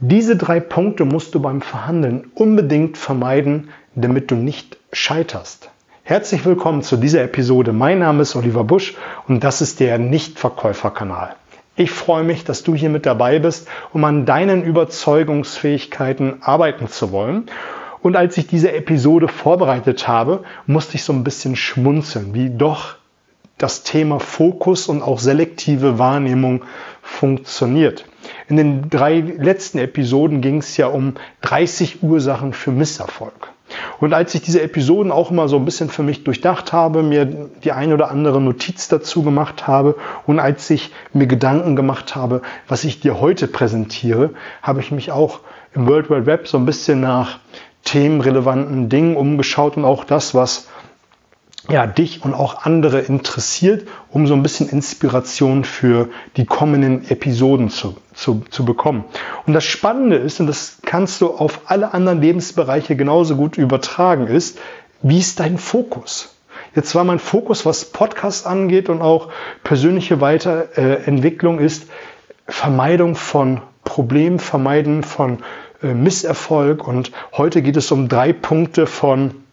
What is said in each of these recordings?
Diese drei Punkte musst du beim Verhandeln unbedingt vermeiden, damit du nicht scheiterst. Herzlich willkommen zu dieser Episode. Mein Name ist Oliver Busch und das ist der Nichtverkäuferkanal. Ich freue mich, dass du hier mit dabei bist, um an deinen Überzeugungsfähigkeiten arbeiten zu wollen. Und als ich diese Episode vorbereitet habe, musste ich so ein bisschen schmunzeln, wie doch das Thema Fokus und auch selektive Wahrnehmung funktioniert. In den drei letzten Episoden ging es ja um 30 Ursachen für Misserfolg. Und als ich diese Episoden auch immer so ein bisschen für mich durchdacht habe, mir die ein oder andere Notiz dazu gemacht habe und als ich mir Gedanken gemacht habe, was ich dir heute präsentiere, habe ich mich auch im World Wide Web so ein bisschen nach themenrelevanten Dingen umgeschaut und auch das, was ja, dich und auch andere interessiert, um so ein bisschen Inspiration für die kommenden Episoden zu, zu, zu bekommen. Und das Spannende ist, und das kannst du auf alle anderen Lebensbereiche genauso gut übertragen, ist, wie ist dein Fokus? Jetzt war mein Fokus, was Podcasts angeht und auch persönliche Weiterentwicklung ist, Vermeidung von Problemen, Vermeiden von äh, Misserfolg. Und heute geht es um drei Punkte von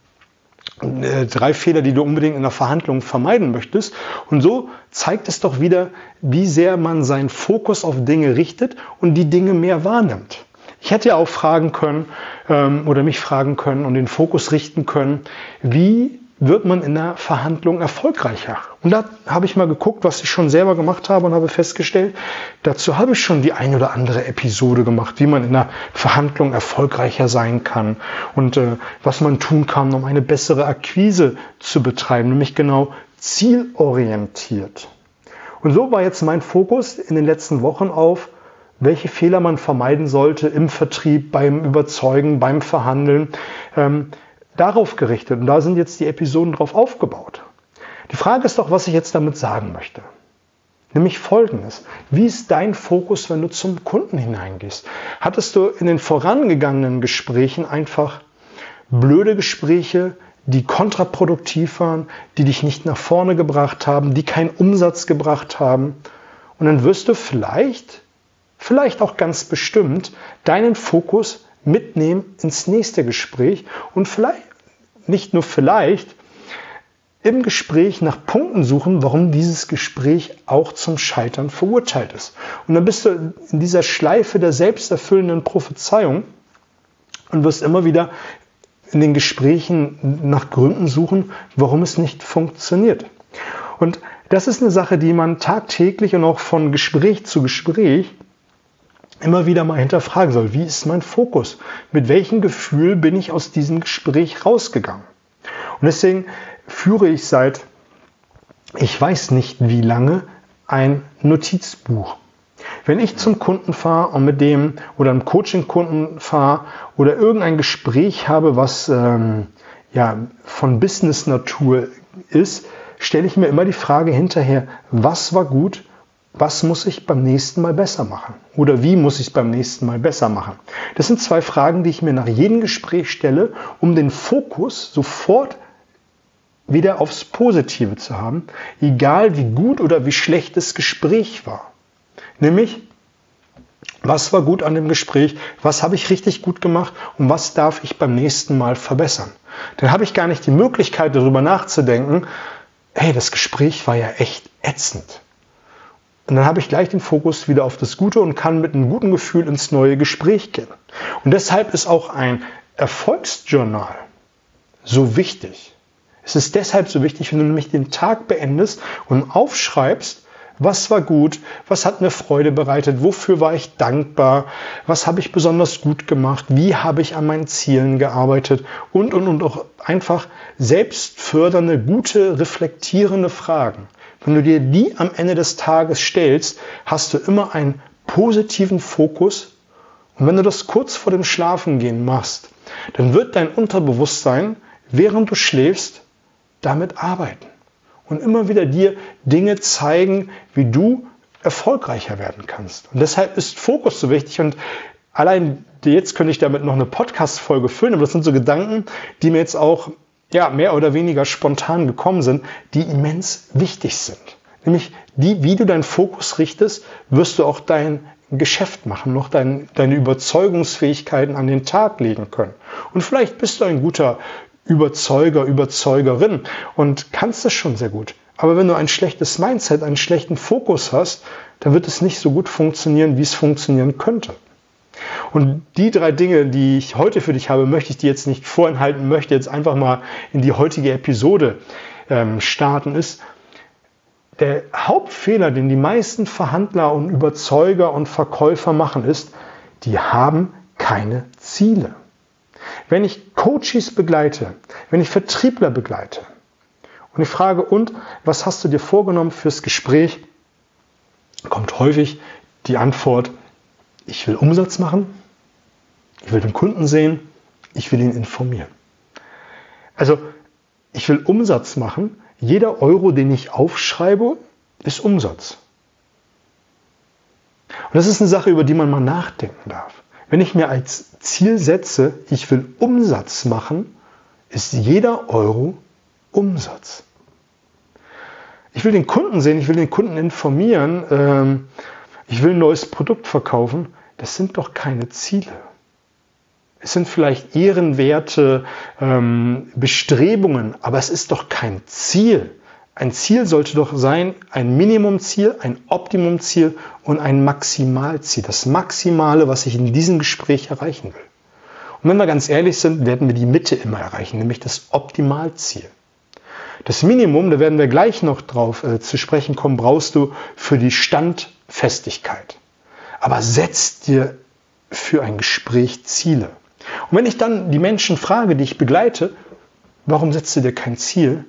drei Fehler, die du unbedingt in der Verhandlung vermeiden möchtest. Und so zeigt es doch wieder, wie sehr man seinen Fokus auf Dinge richtet und die Dinge mehr wahrnimmt. Ich hätte ja auch fragen können ähm, oder mich fragen können und den Fokus richten können, wie wird man in der Verhandlung erfolgreicher. Und da habe ich mal geguckt, was ich schon selber gemacht habe und habe festgestellt, dazu habe ich schon die ein oder andere Episode gemacht, wie man in der Verhandlung erfolgreicher sein kann und äh, was man tun kann, um eine bessere Akquise zu betreiben, nämlich genau zielorientiert. Und so war jetzt mein Fokus in den letzten Wochen auf, welche Fehler man vermeiden sollte im Vertrieb, beim Überzeugen, beim Verhandeln. Ähm, darauf gerichtet und da sind jetzt die Episoden drauf aufgebaut. Die Frage ist doch, was ich jetzt damit sagen möchte. Nämlich folgendes. Wie ist dein Fokus, wenn du zum Kunden hineingehst? Hattest du in den vorangegangenen Gesprächen einfach blöde Gespräche, die kontraproduktiv waren, die dich nicht nach vorne gebracht haben, die keinen Umsatz gebracht haben? Und dann wirst du vielleicht, vielleicht auch ganz bestimmt, deinen Fokus mitnehmen ins nächste Gespräch und vielleicht, nicht nur vielleicht, im Gespräch nach Punkten suchen, warum dieses Gespräch auch zum Scheitern verurteilt ist. Und dann bist du in dieser Schleife der selbsterfüllenden Prophezeiung und wirst immer wieder in den Gesprächen nach Gründen suchen, warum es nicht funktioniert. Und das ist eine Sache, die man tagtäglich und auch von Gespräch zu Gespräch immer wieder mal hinterfragen soll. Wie ist mein Fokus? Mit welchem Gefühl bin ich aus diesem Gespräch rausgegangen? Und deswegen führe ich seit, ich weiß nicht wie lange, ein Notizbuch. Wenn ich zum Kunden fahre und mit dem oder einem Coaching-Kunden fahre oder irgendein Gespräch habe, was ähm, ja, von Business-Natur ist, stelle ich mir immer die Frage hinterher, was war gut, was muss ich beim nächsten Mal besser machen? Oder wie muss ich es beim nächsten Mal besser machen? Das sind zwei Fragen, die ich mir nach jedem Gespräch stelle, um den Fokus sofort wieder aufs Positive zu haben, egal wie gut oder wie schlecht das Gespräch war. Nämlich, was war gut an dem Gespräch, was habe ich richtig gut gemacht und was darf ich beim nächsten Mal verbessern. Dann habe ich gar nicht die Möglichkeit darüber nachzudenken, hey, das Gespräch war ja echt ätzend. Und dann habe ich gleich den Fokus wieder auf das Gute und kann mit einem guten Gefühl ins neue Gespräch gehen. Und deshalb ist auch ein Erfolgsjournal so wichtig. Es ist deshalb so wichtig, wenn du nämlich den Tag beendest und aufschreibst, was war gut, was hat mir Freude bereitet, wofür war ich dankbar, was habe ich besonders gut gemacht, wie habe ich an meinen Zielen gearbeitet und, und, und auch einfach selbstfördernde, gute, reflektierende Fragen. Wenn du dir die am Ende des Tages stellst, hast du immer einen positiven Fokus. Und wenn du das kurz vor dem Schlafengehen machst, dann wird dein Unterbewusstsein, während du schläfst, damit arbeiten. Und immer wieder dir Dinge zeigen, wie du erfolgreicher werden kannst. Und deshalb ist Fokus so wichtig. Und allein jetzt könnte ich damit noch eine Podcast-Folge füllen, aber das sind so Gedanken, die mir jetzt auch ja, mehr oder weniger spontan gekommen sind, die immens wichtig sind. Nämlich die, wie du deinen Fokus richtest, wirst du auch dein ein Geschäft machen, noch dein, deine Überzeugungsfähigkeiten an den Tag legen können. Und vielleicht bist du ein guter Überzeuger, Überzeugerin und kannst es schon sehr gut. Aber wenn du ein schlechtes Mindset, einen schlechten Fokus hast, dann wird es nicht so gut funktionieren, wie es funktionieren könnte. Und die drei Dinge, die ich heute für dich habe, möchte ich dir jetzt nicht vorenthalten, möchte jetzt einfach mal in die heutige Episode ähm, starten, ist, der Hauptfehler, den die meisten Verhandler und Überzeuger und Verkäufer machen, ist, die haben keine Ziele. Wenn ich Coaches begleite, wenn ich Vertriebler begleite und ich frage, und was hast du dir vorgenommen fürs Gespräch, kommt häufig die Antwort, ich will Umsatz machen, ich will den Kunden sehen, ich will ihn informieren. Also ich will Umsatz machen, jeder Euro, den ich aufschreibe, ist Umsatz. Und das ist eine Sache, über die man mal nachdenken darf. Wenn ich mir als Ziel setze, ich will Umsatz machen, ist jeder Euro Umsatz. Ich will den Kunden sehen, ich will den Kunden informieren, ähm, ich will ein neues Produkt verkaufen. Das sind doch keine Ziele. Es sind vielleicht ehrenwerte ähm, Bestrebungen, aber es ist doch kein Ziel. Ein Ziel sollte doch sein, ein Minimumziel, ein Optimumziel und ein Maximalziel. Das Maximale, was ich in diesem Gespräch erreichen will. Und wenn wir ganz ehrlich sind, werden wir die Mitte immer erreichen, nämlich das Optimalziel. Das Minimum, da werden wir gleich noch drauf äh, zu sprechen kommen, brauchst du für die Standfestigkeit. Aber setz dir für ein Gespräch Ziele. Und wenn ich dann die Menschen frage, die ich begleite, warum setzt du dir kein Ziel,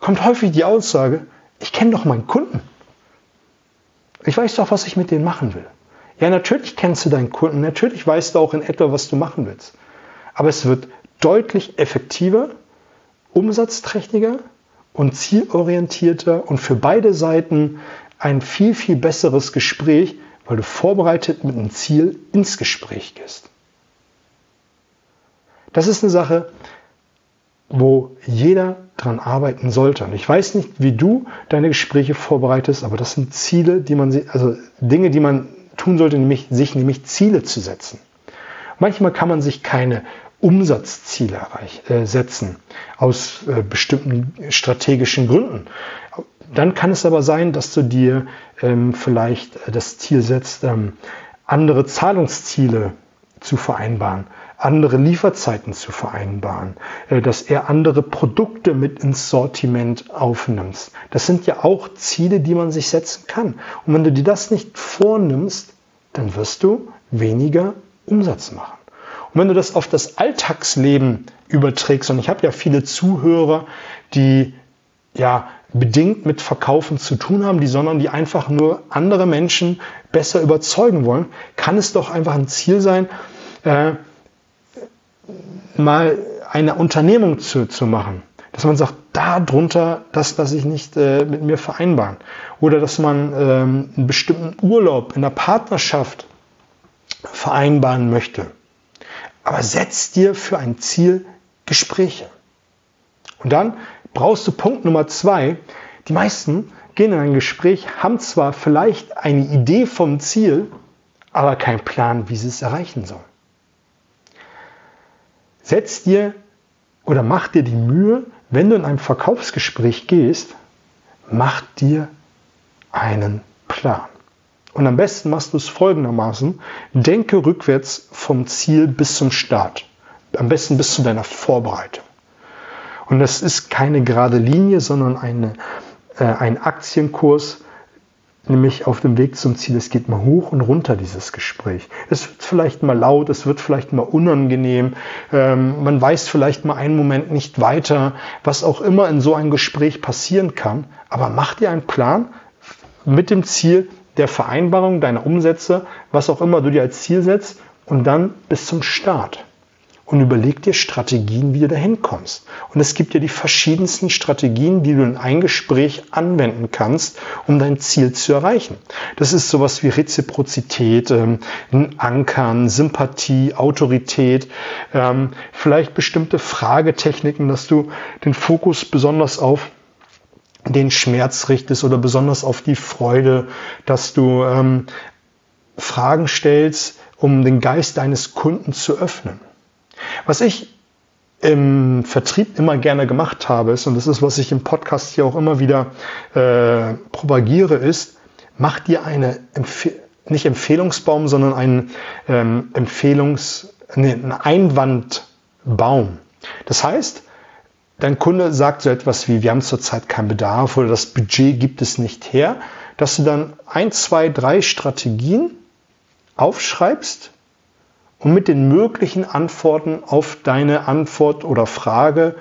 kommt häufig die Aussage, ich kenne doch meinen Kunden. Ich weiß doch, was ich mit denen machen will. Ja, natürlich kennst du deinen Kunden, natürlich weißt du auch in etwa, was du machen willst. Aber es wird deutlich effektiver, umsatzträchtiger und zielorientierter und für beide Seiten ein viel, viel besseres Gespräch, weil du vorbereitet mit einem Ziel ins Gespräch gehst. Das ist eine Sache, wo jeder dran arbeiten sollte. Und ich weiß nicht, wie du deine Gespräche vorbereitest, aber das sind Ziele, die man, also Dinge, die man tun sollte, nämlich, sich nämlich Ziele zu setzen. Manchmal kann man sich keine Umsatzziele erreich, äh, setzen aus äh, bestimmten strategischen Gründen. Dann kann es aber sein, dass du dir ähm, vielleicht das Ziel setzt, ähm, andere Zahlungsziele zu vereinbaren andere Lieferzeiten zu vereinbaren, äh, dass er andere Produkte mit ins Sortiment aufnimmst. Das sind ja auch Ziele, die man sich setzen kann. Und wenn du dir das nicht vornimmst, dann wirst du weniger Umsatz machen. Und wenn du das auf das Alltagsleben überträgst, und ich habe ja viele Zuhörer, die ja bedingt mit Verkaufen zu tun haben, die, sondern die einfach nur andere Menschen besser überzeugen wollen, kann es doch einfach ein Ziel sein, äh, mal eine Unternehmung zu, zu machen. Dass man sagt, darunter, das lasse ich nicht äh, mit mir vereinbaren. Oder dass man ähm, einen bestimmten Urlaub in der Partnerschaft vereinbaren möchte. Aber setz dir für ein Ziel Gespräche. Und dann brauchst du Punkt Nummer zwei. Die meisten gehen in ein Gespräch, haben zwar vielleicht eine Idee vom Ziel, aber keinen Plan, wie sie es erreichen sollen. Setz dir oder mach dir die Mühe, wenn du in ein Verkaufsgespräch gehst, mach dir einen Plan. Und am besten machst du es folgendermaßen. Denke rückwärts vom Ziel bis zum Start. Am besten bis zu deiner Vorbereitung. Und das ist keine gerade Linie, sondern eine, äh, ein Aktienkurs, nämlich auf dem Weg zum Ziel. Es geht mal hoch und runter, dieses Gespräch. Es wird vielleicht mal laut, es wird vielleicht mal unangenehm, ähm, man weiß vielleicht mal einen Moment nicht weiter, was auch immer in so einem Gespräch passieren kann. Aber mach dir einen Plan mit dem Ziel der Vereinbarung deiner Umsätze, was auch immer du dir als Ziel setzt, und dann bis zum Start und überleg dir Strategien, wie du dahin kommst. Und es gibt ja die verschiedensten Strategien, die du in ein Gespräch anwenden kannst, um dein Ziel zu erreichen. Das ist sowas wie Reziprozität, ähm, Ankern, Sympathie, Autorität, ähm, vielleicht bestimmte Fragetechniken, dass du den Fokus besonders auf den Schmerz richtest oder besonders auf die Freude, dass du ähm, Fragen stellst, um den Geist deines Kunden zu öffnen. Was ich im Vertrieb immer gerne gemacht habe, ist, und das ist, was ich im Podcast hier auch immer wieder äh, propagiere, ist, mach dir eine, Empfe nicht Empfehlungsbaum, sondern einen ähm, Empfehlungs-, nee, einen Einwandbaum. Das heißt, dein Kunde sagt so etwas wie, wir haben zurzeit keinen Bedarf oder das Budget gibt es nicht her, dass du dann ein, zwei, drei Strategien aufschreibst und mit den möglichen Antworten auf deine Antwort oder Frage,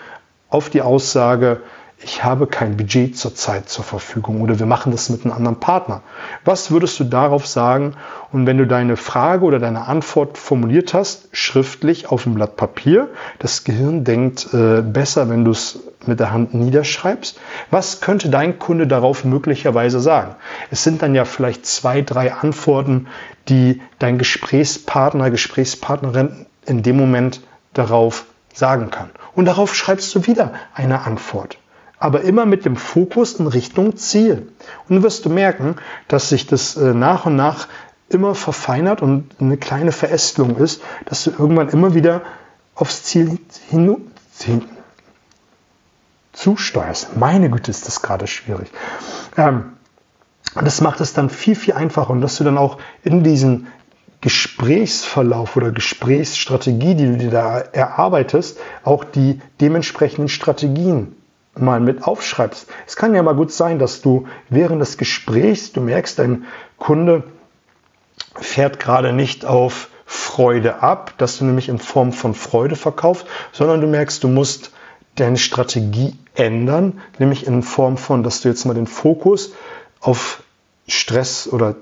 auf die Aussage, ich habe kein Budget zurzeit zur Verfügung oder wir machen das mit einem anderen Partner. Was würdest du darauf sagen? Und wenn du deine Frage oder deine Antwort formuliert hast, schriftlich auf dem Blatt Papier, das Gehirn denkt äh, besser, wenn du es mit der Hand niederschreibst. Was könnte dein Kunde darauf möglicherweise sagen? Es sind dann ja vielleicht zwei, drei Antworten, die dein Gesprächspartner, Gesprächspartnerin in dem Moment darauf sagen kann. Und darauf schreibst du wieder eine Antwort aber immer mit dem Fokus in Richtung Ziel. Und du wirst du merken, dass sich das äh, nach und nach immer verfeinert und eine kleine Verästelung ist, dass du irgendwann immer wieder aufs Ziel hin, hin zusteuerst. Meine Güte, ist das gerade schwierig. Ähm, das macht es dann viel, viel einfacher und dass du dann auch in diesen Gesprächsverlauf oder Gesprächsstrategie, die du dir da erarbeitest, auch die dementsprechenden Strategien mal mit aufschreibst. Es kann ja mal gut sein, dass du während des Gesprächs, du merkst, dein Kunde fährt gerade nicht auf Freude ab, dass du nämlich in Form von Freude verkaufst, sondern du merkst, du musst deine Strategie ändern, nämlich in Form von, dass du jetzt mal den Fokus auf Stress oder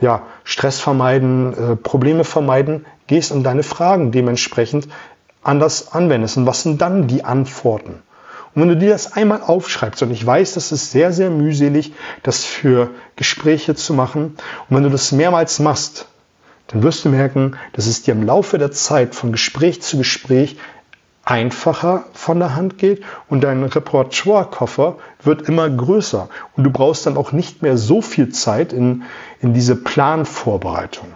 ja, Stress vermeiden, äh, Probleme vermeiden, gehst und deine Fragen dementsprechend anders anwendest. Und was sind dann die Antworten? Und wenn du dir das einmal aufschreibst, und ich weiß, das ist sehr, sehr mühselig, das für Gespräche zu machen, und wenn du das mehrmals machst, dann wirst du merken, dass es dir im Laufe der Zeit von Gespräch zu Gespräch einfacher von der Hand geht und dein Repertoirekoffer wird immer größer und du brauchst dann auch nicht mehr so viel Zeit in, in diese Planvorbereitung.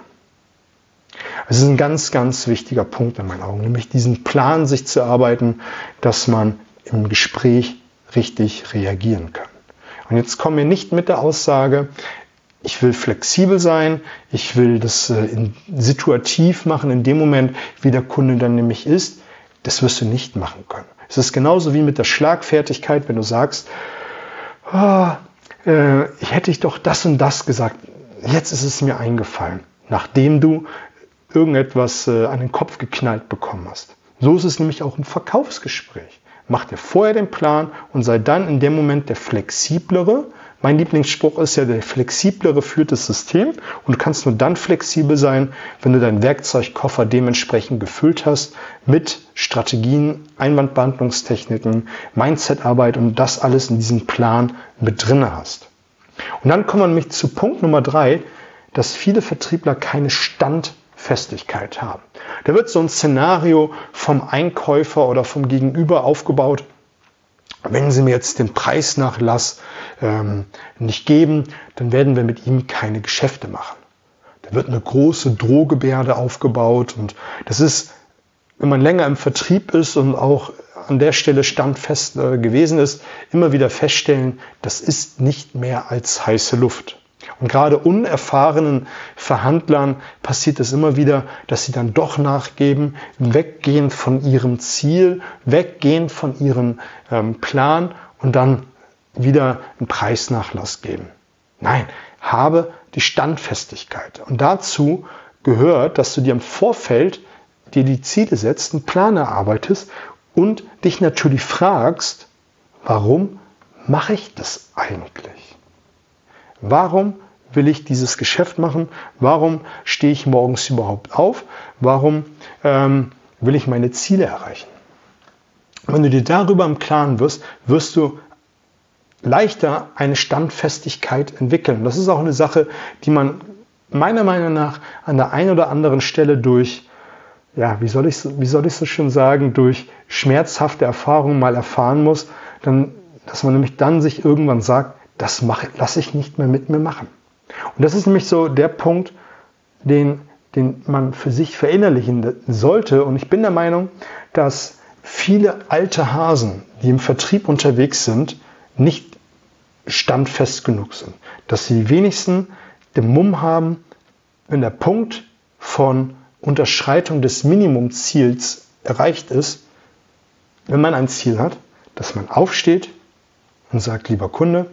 Es ist ein ganz, ganz wichtiger Punkt in meinen Augen, nämlich diesen Plan sich zu erarbeiten, dass man im Gespräch richtig reagieren können. Und jetzt kommen wir nicht mit der Aussage, ich will flexibel sein, ich will das äh, situativ machen, in dem Moment, wie der Kunde dann nämlich ist. Das wirst du nicht machen können. Es ist genauso wie mit der Schlagfertigkeit, wenn du sagst, oh, äh, ich hätte ich doch das und das gesagt. Jetzt ist es mir eingefallen, nachdem du irgendetwas äh, an den Kopf geknallt bekommen hast. So ist es nämlich auch im Verkaufsgespräch. Mach dir vorher den Plan und sei dann in dem Moment der flexiblere. Mein Lieblingsspruch ist ja, der flexiblere führt das System und du kannst nur dann flexibel sein, wenn du deinen Werkzeugkoffer dementsprechend gefüllt hast mit Strategien, Einwandbehandlungstechniken, Mindsetarbeit und das alles in diesem Plan mit drinne hast. Und dann kommen wir nämlich zu Punkt Nummer drei, dass viele Vertriebler keine Standfestigkeit haben. Da wird so ein Szenario vom Einkäufer oder vom Gegenüber aufgebaut. Wenn Sie mir jetzt den Preisnachlass ähm, nicht geben, dann werden wir mit ihm keine Geschäfte machen. Da wird eine große Drohgebärde aufgebaut und das ist, wenn man länger im Vertrieb ist und auch an der Stelle standfest äh, gewesen ist, immer wieder feststellen, das ist nicht mehr als heiße Luft. Und gerade unerfahrenen Verhandlern passiert es immer wieder, dass sie dann doch nachgeben, weggehen von ihrem Ziel, weggehen von ihrem ähm, Plan und dann wieder einen Preisnachlass geben. Nein, habe die Standfestigkeit. Und dazu gehört, dass du dir im Vorfeld dir die Ziele setzt, einen Plan erarbeitest und dich natürlich fragst, warum mache ich das eigentlich? Warum will ich dieses Geschäft machen? Warum stehe ich morgens überhaupt auf? Warum ähm, will ich meine Ziele erreichen? Wenn du dir darüber im Klaren wirst, wirst du leichter eine Standfestigkeit entwickeln. Das ist auch eine Sache, die man meiner Meinung nach an der einen oder anderen Stelle durch, ja, wie soll ich, wie soll ich so schön sagen, durch schmerzhafte Erfahrungen mal erfahren muss, dann, dass man nämlich dann sich irgendwann sagt, das lasse ich nicht mehr mit mir machen. Und das ist nämlich so der Punkt, den, den man für sich verinnerlichen sollte. Und ich bin der Meinung, dass viele alte Hasen, die im Vertrieb unterwegs sind, nicht standfest genug sind. Dass sie wenigstens den Mumm haben, wenn der Punkt von Unterschreitung des Minimumziels erreicht ist, wenn man ein Ziel hat, dass man aufsteht und sagt, lieber Kunde,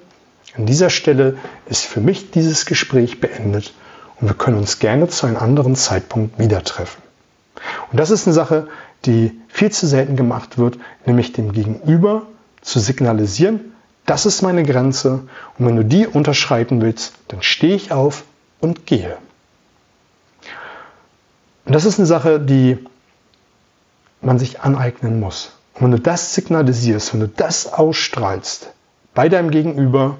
an dieser Stelle ist für mich dieses Gespräch beendet und wir können uns gerne zu einem anderen Zeitpunkt wieder treffen. Und das ist eine Sache, die viel zu selten gemacht wird, nämlich dem Gegenüber zu signalisieren, das ist meine Grenze und wenn du die unterschreiten willst, dann stehe ich auf und gehe. Und das ist eine Sache, die man sich aneignen muss. Und wenn du das signalisierst, wenn du das ausstrahlst bei deinem Gegenüber,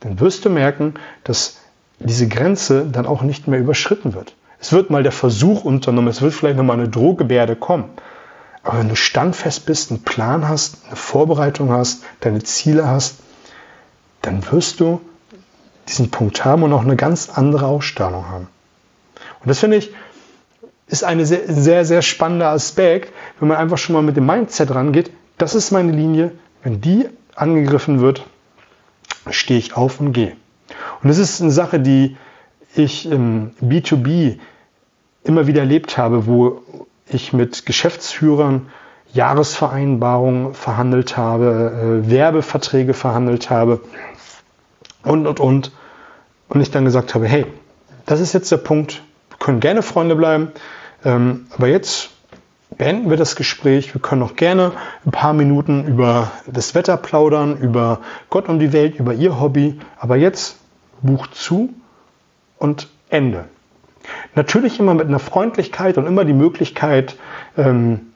dann wirst du merken, dass diese Grenze dann auch nicht mehr überschritten wird. Es wird mal der Versuch unternommen, es wird vielleicht nochmal eine Drohgebärde kommen. Aber wenn du standfest bist, einen Plan hast, eine Vorbereitung hast, deine Ziele hast, dann wirst du diesen Punkt haben und auch eine ganz andere Ausstrahlung haben. Und das finde ich, ist ein sehr, sehr, sehr spannender Aspekt, wenn man einfach schon mal mit dem Mindset rangeht. Das ist meine Linie. Wenn die angegriffen wird, stehe ich auf und gehe. Und das ist eine Sache, die ich im B2B immer wieder erlebt habe, wo ich mit Geschäftsführern Jahresvereinbarungen verhandelt habe, äh, Werbeverträge verhandelt habe und, und, und. Und ich dann gesagt habe, hey, das ist jetzt der Punkt, wir können gerne Freunde bleiben, ähm, aber jetzt beenden wir das Gespräch. Wir können noch gerne ein paar Minuten über das Wetter plaudern, über Gott und die Welt, über Ihr Hobby. Aber jetzt Buch zu und Ende. Natürlich immer mit einer Freundlichkeit und immer die Möglichkeit ähm,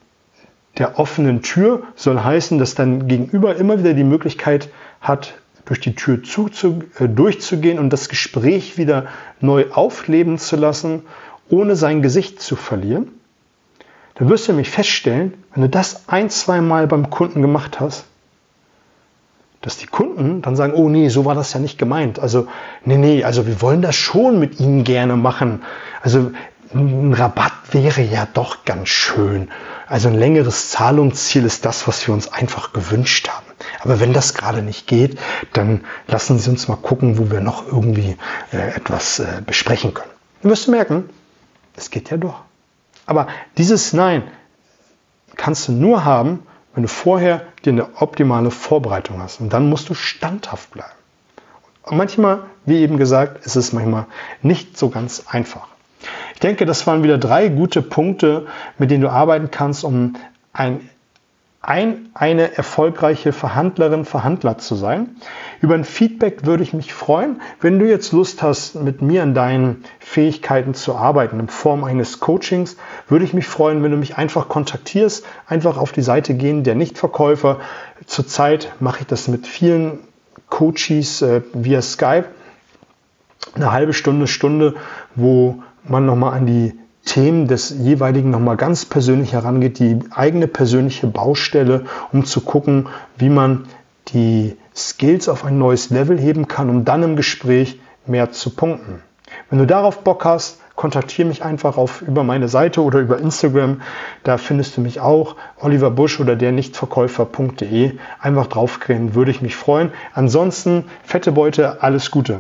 der offenen Tür soll heißen, dass dein Gegenüber immer wieder die Möglichkeit hat, durch die Tür zu, zu, äh, durchzugehen und das Gespräch wieder neu aufleben zu lassen, ohne sein Gesicht zu verlieren. Dann wirst du nämlich feststellen, wenn du das ein, zwei Mal beim Kunden gemacht hast, dass die Kunden dann sagen, oh nee, so war das ja nicht gemeint. Also, nee, nee, also wir wollen das schon mit Ihnen gerne machen. Also ein Rabatt wäre ja doch ganz schön. Also ein längeres Zahlungsziel ist das, was wir uns einfach gewünscht haben. Aber wenn das gerade nicht geht, dann lassen Sie uns mal gucken, wo wir noch irgendwie äh, etwas äh, besprechen können. Dann wirst du merken, es geht ja doch. Aber dieses Nein kannst du nur haben, wenn du vorher dir eine optimale Vorbereitung hast. Und dann musst du standhaft bleiben. Und manchmal, wie eben gesagt, ist es manchmal nicht so ganz einfach. Ich denke, das waren wieder drei gute Punkte, mit denen du arbeiten kannst, um ein ein, eine erfolgreiche Verhandlerin, Verhandler zu sein. Über ein Feedback würde ich mich freuen, wenn du jetzt Lust hast, mit mir an deinen Fähigkeiten zu arbeiten in Form eines Coachings, würde ich mich freuen, wenn du mich einfach kontaktierst, einfach auf die Seite gehen, der Nichtverkäufer. Zurzeit mache ich das mit vielen Coaches äh, via Skype. Eine halbe Stunde, Stunde, wo man nochmal an die Themen des jeweiligen nochmal ganz persönlich herangeht, die eigene persönliche Baustelle, um zu gucken, wie man die Skills auf ein neues Level heben kann, um dann im Gespräch mehr zu punkten. Wenn du darauf Bock hast, kontaktiere mich einfach auf, über meine Seite oder über Instagram. Da findest du mich auch, Oliver Busch oder der Nichtverkäufer.de. Einfach draufkriegen, würde ich mich freuen. Ansonsten, fette Beute, alles Gute.